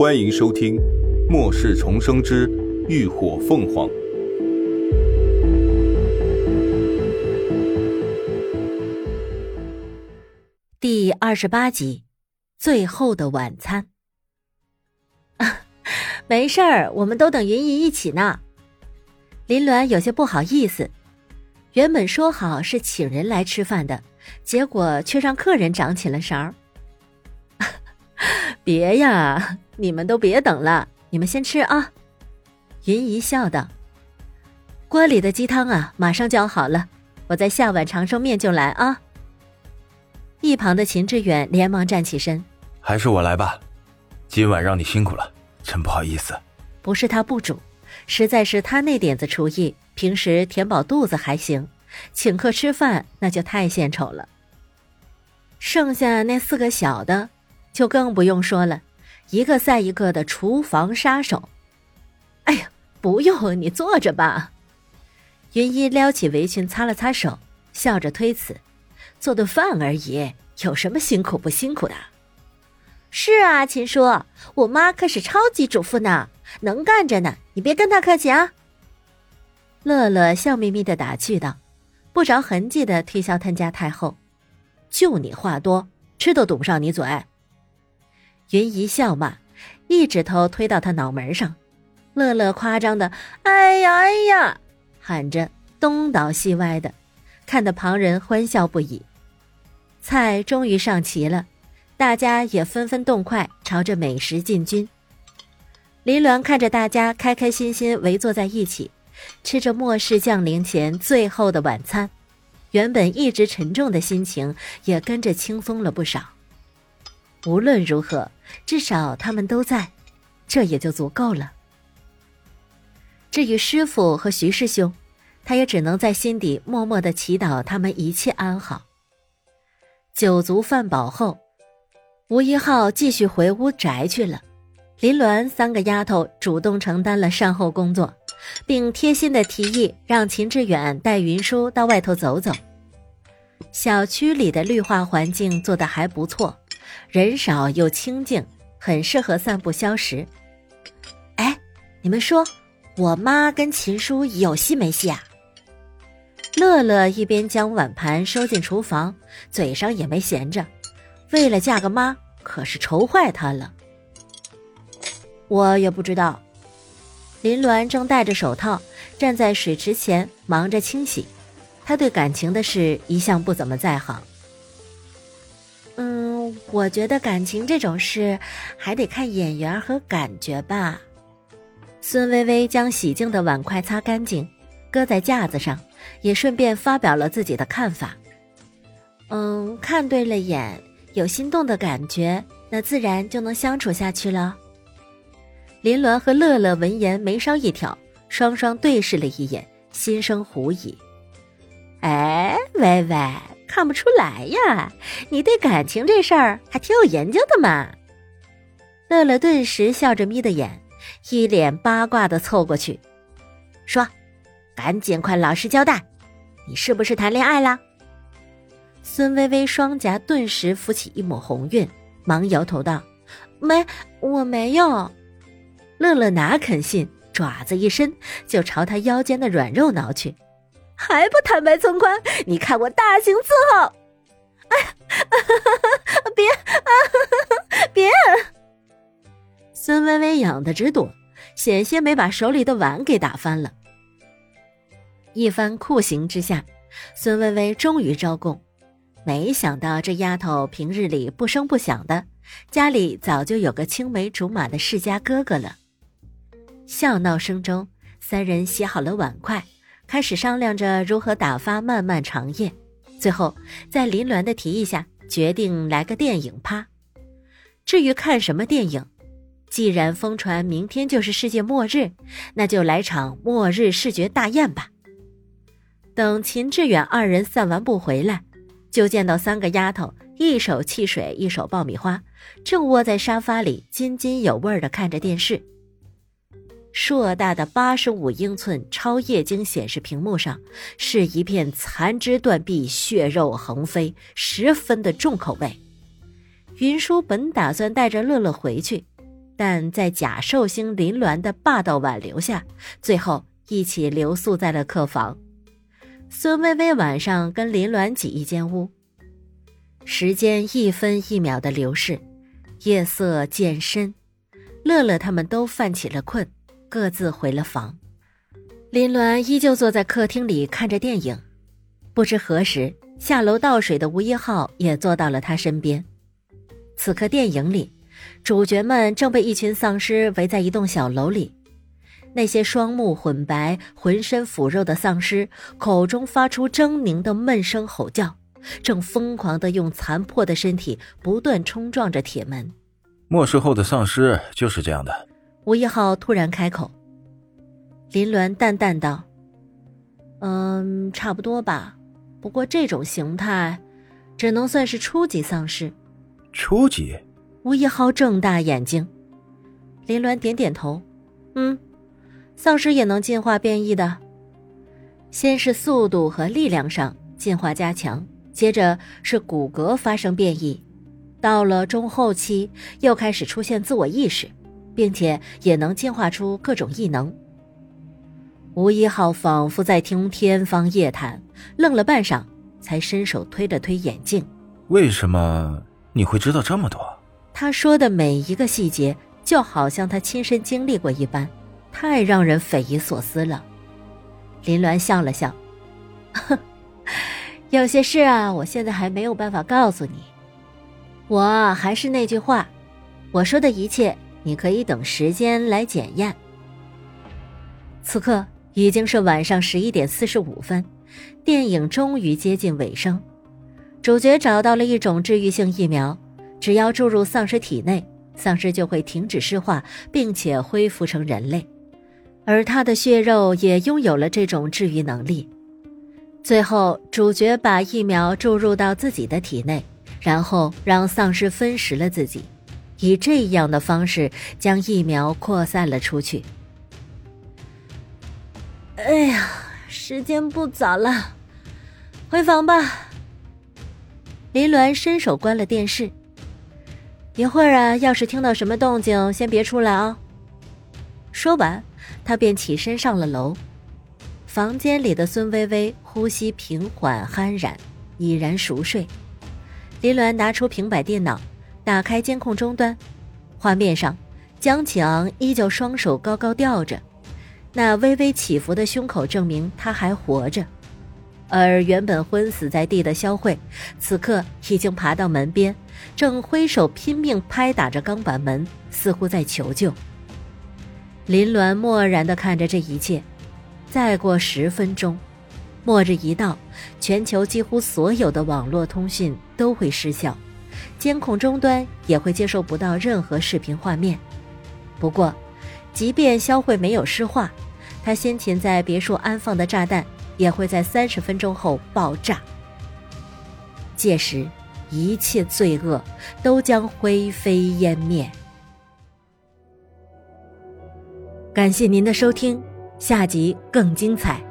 欢迎收听《末世重生之浴火凤凰》第二十八集《最后的晚餐》。没事儿，我们都等云姨一起呢。林鸾有些不好意思，原本说好是请人来吃饭的，结果却让客人掌起了勺。别呀，你们都别等了，你们先吃啊。云姨笑道：“锅里的鸡汤啊，马上就要好了，我再下碗长寿面就来啊。”一旁的秦志远连忙站起身：“还是我来吧，今晚让你辛苦了，真不好意思。”不是他不煮，实在是他那点子厨艺，平时填饱肚子还行，请客吃饭那就太献丑了。剩下那四个小的。就更不用说了，一个赛一个的厨房杀手。哎呀，不用，你坐着吧。云一撩起围裙擦了擦手，笑着推辞：“做顿饭而已，有什么辛苦不辛苦的？”是啊，秦叔，我妈可是超级主妇呢，能干着呢，你别跟她客气啊。乐乐笑眯眯的打趣道，不着痕迹的推销他家太后：“就你话多，吃都堵不上你嘴。”云姨笑骂，一指头推到他脑门上，乐乐夸张的“哎呀哎呀”，喊着东倒西歪的，看得旁人欢笑不已。菜终于上齐了，大家也纷纷动筷朝着美食进军。林鸾看着大家开开心心围坐在一起，吃着末世降临前最后的晚餐，原本一直沉重的心情也跟着轻松了不少。无论如何，至少他们都在，这也就足够了。至于师傅和徐师兄，他也只能在心底默默的祈祷他们一切安好。酒足饭饱后，吴一浩继续回屋宅去了。林鸾三个丫头主动承担了善后工作，并贴心的提议让秦志远带云舒到外头走走。小区里的绿化环境做得还不错。人少又清静，很适合散步消食。哎，你们说，我妈跟秦叔有戏没戏啊？乐乐一边将碗盘收进厨房，嘴上也没闲着。为了嫁个妈，可是愁坏他了。我也不知道。林鸾正戴着手套站在水池前忙着清洗，他对感情的事一向不怎么在行。嗯我觉得感情这种事，还得看眼缘和感觉吧。孙微微将洗净的碗筷擦干净，搁在架子上，也顺便发表了自己的看法。嗯，看对了眼，有心动的感觉，那自然就能相处下去了。林鸾和乐乐闻言眉梢一挑，双双对视了一眼，心生狐疑。哎，微微。看不出来呀，你对感情这事儿还挺有研究的嘛。乐乐顿时笑着眯的眼，一脸八卦的凑过去，说：“赶紧快老实交代，你是不是谈恋爱了？”孙微微双颊顿时浮起一抹红晕，忙摇头道：“没，我没有。”乐乐哪肯信，爪子一伸就朝他腰间的软肉挠去。还不坦白从宽？你看我大刑伺候！哎，别啊，别！孙微微痒的直躲，险些没把手里的碗给打翻了。一番酷刑之下，孙微微终于招供。没想到这丫头平日里不声不响的，家里早就有个青梅竹马的世家哥哥了。笑闹声中，三人洗好了碗筷。开始商量着如何打发漫漫长夜，最后在林鸾的提议下，决定来个电影趴。至于看什么电影，既然疯传明天就是世界末日，那就来场末日视觉大宴吧。等秦志远二人散完步回来，就见到三个丫头一手汽水，一手爆米花，正窝在沙发里津津有味地看着电视。硕大的八十五英寸超液晶显示屏幕上，是一片残肢断臂、血肉横飞，十分的重口味。云舒本打算带着乐乐回去，但在假寿星林鸾的霸道挽留下，最后一起留宿在了客房。孙薇薇晚上跟林鸾挤一间屋。时间一分一秒的流逝，夜色渐深，乐乐他们都犯起了困，各自回了房。林鸾依旧坐在客厅里看着电影，不知何时下楼倒水的吴一浩也坐到了他身边。此刻电影里，主角们正被一群丧尸围在一栋小楼里，那些双目混白、浑身腐肉的丧尸口中发出狰狞的闷声吼叫。正疯狂的用残破的身体不断冲撞着铁门。末世后的丧尸就是这样的。吴一浩突然开口。林鸾淡淡道：“嗯，差不多吧。不过这种形态，只能算是初级丧尸。”初级？吴一浩睁大眼睛。林鸾点点头：“嗯，丧尸也能进化变异的。先是速度和力量上进化加强。”接着是骨骼发生变异，到了中后期又开始出现自我意识，并且也能进化出各种异能。吴一浩仿佛在听天方夜谭，愣了半晌，才伸手推了推眼镜。为什么你会知道这么多？他说的每一个细节，就好像他亲身经历过一般，太让人匪夷所思了。林鸾笑了笑，呵。有些事啊，我现在还没有办法告诉你。我还是那句话，我说的一切，你可以等时间来检验。此刻已经是晚上十一点四十五分，电影终于接近尾声。主角找到了一种治愈性疫苗，只要注入丧尸体内，丧尸就会停止尸化，并且恢复成人类，而他的血肉也拥有了这种治愈能力。最后，主角把疫苗注入到自己的体内，然后让丧尸分食了自己，以这样的方式将疫苗扩散了出去。哎呀，时间不早了，回房吧。林鸾伸手关了电视。一会儿啊，要是听到什么动静，先别出来啊。说完，他便起身上了楼。房间里的孙薇薇呼吸平缓酣然，已然熟睡。林鸾拿出平板电脑，打开监控终端，画面上，江启昂依旧双手高高吊着，那微微起伏的胸口证明他还活着。而原本昏死在地的肖慧，此刻已经爬到门边，正挥手拼命拍打着钢板门，似乎在求救。林鸾漠然地看着这一切。再过十分钟，末日一到，全球几乎所有的网络通讯都会失效，监控终端也会接收不到任何视频画面。不过，即便肖慧没有失化，他先前在别墅安放的炸弹也会在三十分钟后爆炸。届时，一切罪恶都将灰飞烟灭。感谢您的收听。下集更精彩。